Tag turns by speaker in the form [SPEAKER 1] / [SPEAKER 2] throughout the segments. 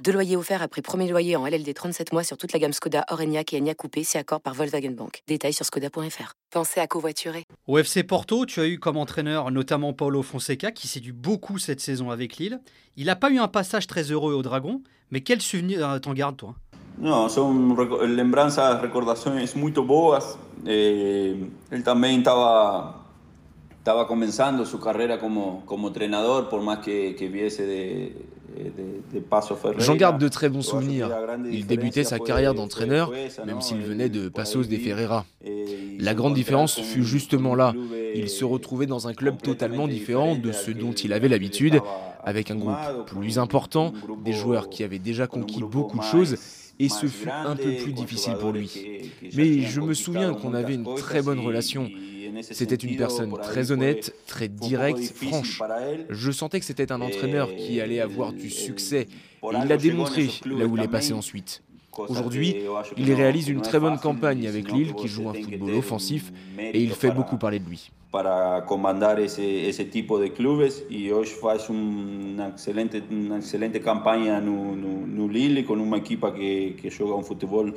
[SPEAKER 1] Deux loyers offerts après premier loyer en LLD 37 mois sur toute la gamme Skoda, Orenia et Enya Coupé, c'est accord par Volkswagen Bank. Détails sur skoda.fr. Pensez à covoiturer.
[SPEAKER 2] Au FC Porto, tu as eu comme entraîneur notamment Paulo Fonseca qui séduit beaucoup cette saison avec Lille. Il n'a pas eu un passage très heureux au Dragon, mais quel souvenir t'en gardes toi?
[SPEAKER 3] Non, son lembranças, recordações muito boas. Eh, él también estaba, estaba comenzando su carrera como, como entrenador, por más que, que viese de,
[SPEAKER 4] J'en garde de très bons souvenirs. Il débutait sa carrière d'entraîneur, même s'il venait de Passos de Ferreira. La grande différence fut justement là. Il se retrouvait dans un club totalement différent de ce dont il avait l'habitude, avec un groupe plus important, des joueurs qui avaient déjà conquis beaucoup de choses, et ce fut un peu plus difficile pour lui. Mais je me souviens qu'on avait une très bonne relation. C'était une personne très honnête, très directe, franche. Je sentais que c'était un entraîneur qui allait avoir du succès et il l'a démontré là où il est passé ensuite. Aujourd'hui, il réalise une très bonne campagne avec Lille qui joue un football offensif et il fait beaucoup parler de lui.
[SPEAKER 3] Para comandar ese, ese tipo de clubes y hoy faz una excelente, una excelente campaña no, no, no Lille con una equipa que, que juega un fútbol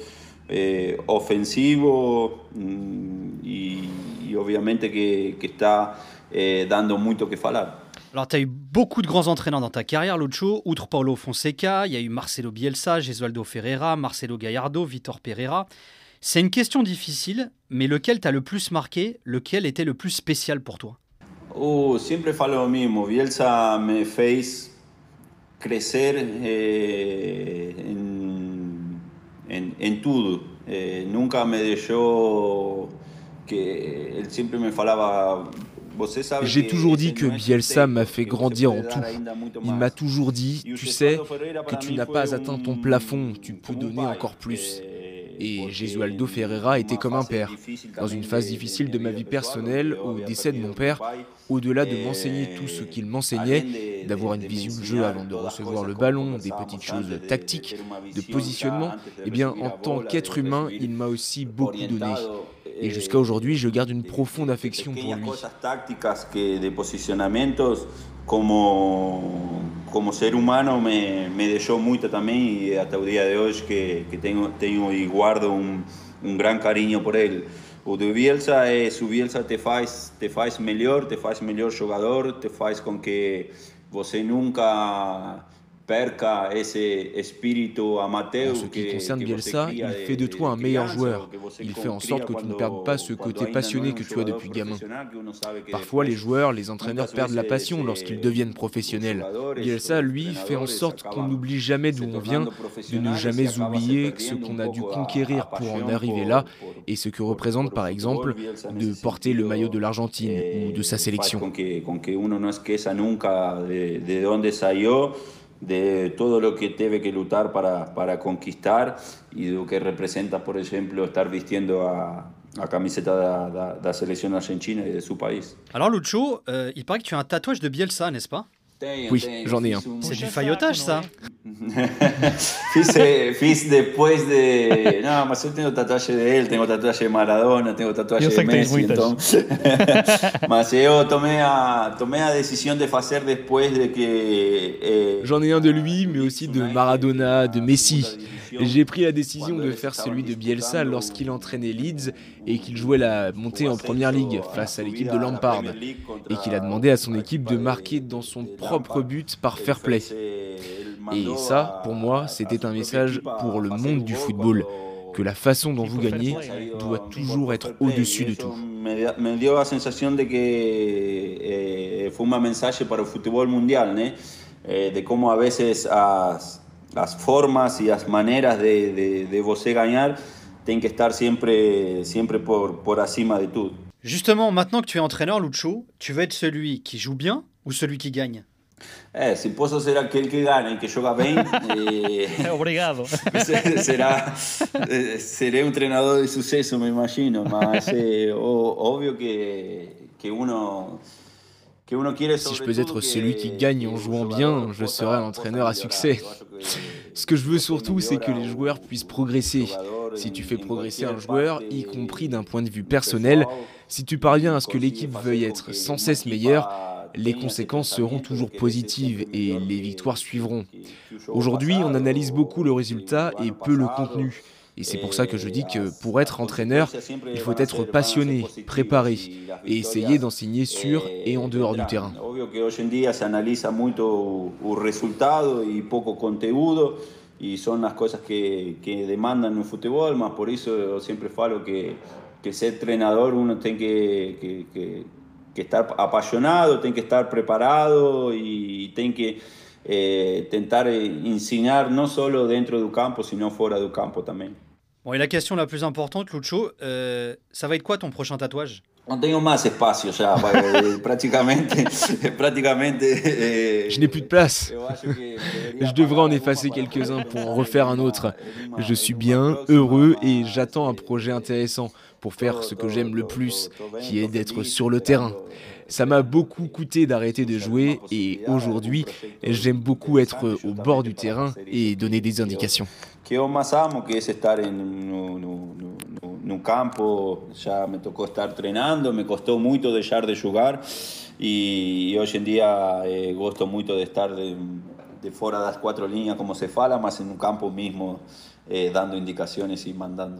[SPEAKER 3] eh, ofensivo y obviamente que, que está eh, dando mucho que falar.
[SPEAKER 2] Alors, tu as eu beaucoup de grands entraîneurs dans ta carrière, Lucho. Outre Paulo Fonseca, il y a eu Marcelo Bielsa, Gesualdo Ferreira, Marcelo Gallardo, Vitor Pereira. C'est une question difficile, mais lequel t'a le plus marqué Lequel était le plus spécial pour toi?
[SPEAKER 3] Oh, siempre falo lo mismo. Bielsa me fez crecer eh, en, en, en, todo. Eh, nunca me dejó
[SPEAKER 4] j'ai toujours dit que Bielsa m'a fait grandir en tout. Il m'a toujours dit, tu sais, que tu n'as pas atteint ton plafond, tu peux donner encore plus. Et Jesualdo Ferreira était comme un père. Dans une phase difficile de ma vie personnelle, au décès de mon père, au-delà de m'enseigner tout ce qu'il m'enseignait, d'avoir une vision de jeu avant de recevoir le ballon, des petites choses tactiques, de positionnement, eh bien, en tant qu'être humain, il m'a aussi beaucoup donné. Et jusqu'à aujourd'hui, je garde une profonde affection pour lui.
[SPEAKER 3] como, ser humano me, me dejó mucho también y hasta el día de hoy que, que tengo, tengo y guardo un, un gran cariño por él. O de Bielsa é, su Bielsa te faz, te faz melhor, te faz melhor jogador, te faz com que você nunca perca ese espíritu amateur.
[SPEAKER 4] En ce qui concerne Bielsa, il fait de toi un meilleur joueur. Il fait en sorte que tu ne perdes pas ce côté passionné que tu as depuis gamin. Parfois, les joueurs, les entraîneurs perdent la passion lorsqu'ils deviennent professionnels. Bielsa, lui, fait en sorte qu'on n'oublie jamais d'où on vient, de ne jamais oublier ce qu'on a dû conquérir pour en arriver là et ce que représente, par exemple, de porter le maillot de l'Argentine ou de sa sélection.
[SPEAKER 3] De todo lo que debe que luchar para, para conquistar y lo que representa, por ejemplo, estar vistiendo a, la camiseta de, la selección argentina y de su país.
[SPEAKER 2] Alors Lucho, euh, il paraît que tu as un tatouage de Bielsa, n'est-ce pas
[SPEAKER 4] Oui, j'en ai un.
[SPEAKER 2] C'est du faillotage, ça
[SPEAKER 3] fiz, después de. No, mas yo tengo tatuaje de él, tengo tatuaje de Maradona, tengo tatuaje de Messi. Entonces... mas yo tomé a, tomé a decisión de hacer después de que.
[SPEAKER 4] Eh... J'en ai un de lui, mais aussi de Maradona, de Messi. J'ai pris la décision de faire celui de Bielsa lorsqu'il entraînait Leeds et qu'il jouait la montée en première ligue face à l'équipe de Lampard et qu'il a demandé à son équipe de marquer dans son propre but par fair play. Et ça, pour moi, c'était un message pour le monde du football que la façon dont vous gagnez doit toujours être au-dessus de tout.
[SPEAKER 3] Me dio la sensation de que eh, fue un message pour le football mondial, ¿no? eh, de cómo a veces as, las formas y las maneras de, de, de você ganar tienen que estar siempre, siempre por, por acima de tout.
[SPEAKER 2] Justement, maintenant que tu es entraîneur, Lucho, tu veux être celui qui joue bien ou celui qui gagne
[SPEAKER 3] É, se posso ser aquele que ganha e que joga bem,
[SPEAKER 2] eh, obrigado.
[SPEAKER 3] Será, eh, serei um treinador de sucesso, me imagino, mas é óbvio que, que uno
[SPEAKER 4] Si je peux être celui qui gagne en jouant bien, je serai un entraîneur à succès. Ce que je veux surtout, c'est que les joueurs puissent progresser. Si tu fais progresser un joueur, y compris d'un point de vue personnel, si tu parviens à ce que l'équipe veuille être sans cesse meilleure, les conséquences seront toujours positives et les victoires suivront. Aujourd'hui, on analyse beaucoup le résultat et peu le contenu. Et c'est pour ça que je dis que pour être entraîneur, il faut être passionné, préparé et essayer d'enseigner sur et en dehors du terrain.
[SPEAKER 3] y son las cosas que, que demandan un fútbol, más por eso yo siempre falo que, que ser entrenador uno tiene que, que, que, que estar apasionado, tiene que estar preparado y tiene que eh, tentar enseñar no solo dentro del campo, sino fuera del campo también.
[SPEAKER 2] Bon, et la question la plus importante, Lucho, euh, ça va être quoi ton prochain tatouage?
[SPEAKER 3] No tengo más espacio ya, eh, prácticamente, prácticamente.
[SPEAKER 4] Eh, Je n'ai plus de place. Je devrais en effacer quelques-uns pour en refaire un autre. Je suis bien, heureux et j'attends un projet intéressant pour faire ce que j'aime le plus, qui est d'être sur le terrain. Ça m'a beaucoup coûté d'arrêter de jouer et aujourd'hui, j'aime beaucoup être au bord du terrain et donner des indications.
[SPEAKER 3] un campo, ya me tocó estar entrenando, me costó mucho dejar de jugar y, hoy en día eh, gosto mucho de estar de, de fuera de las cuatro líneas como se fala, en un campo mismo eh, dando indicaciones y mandando.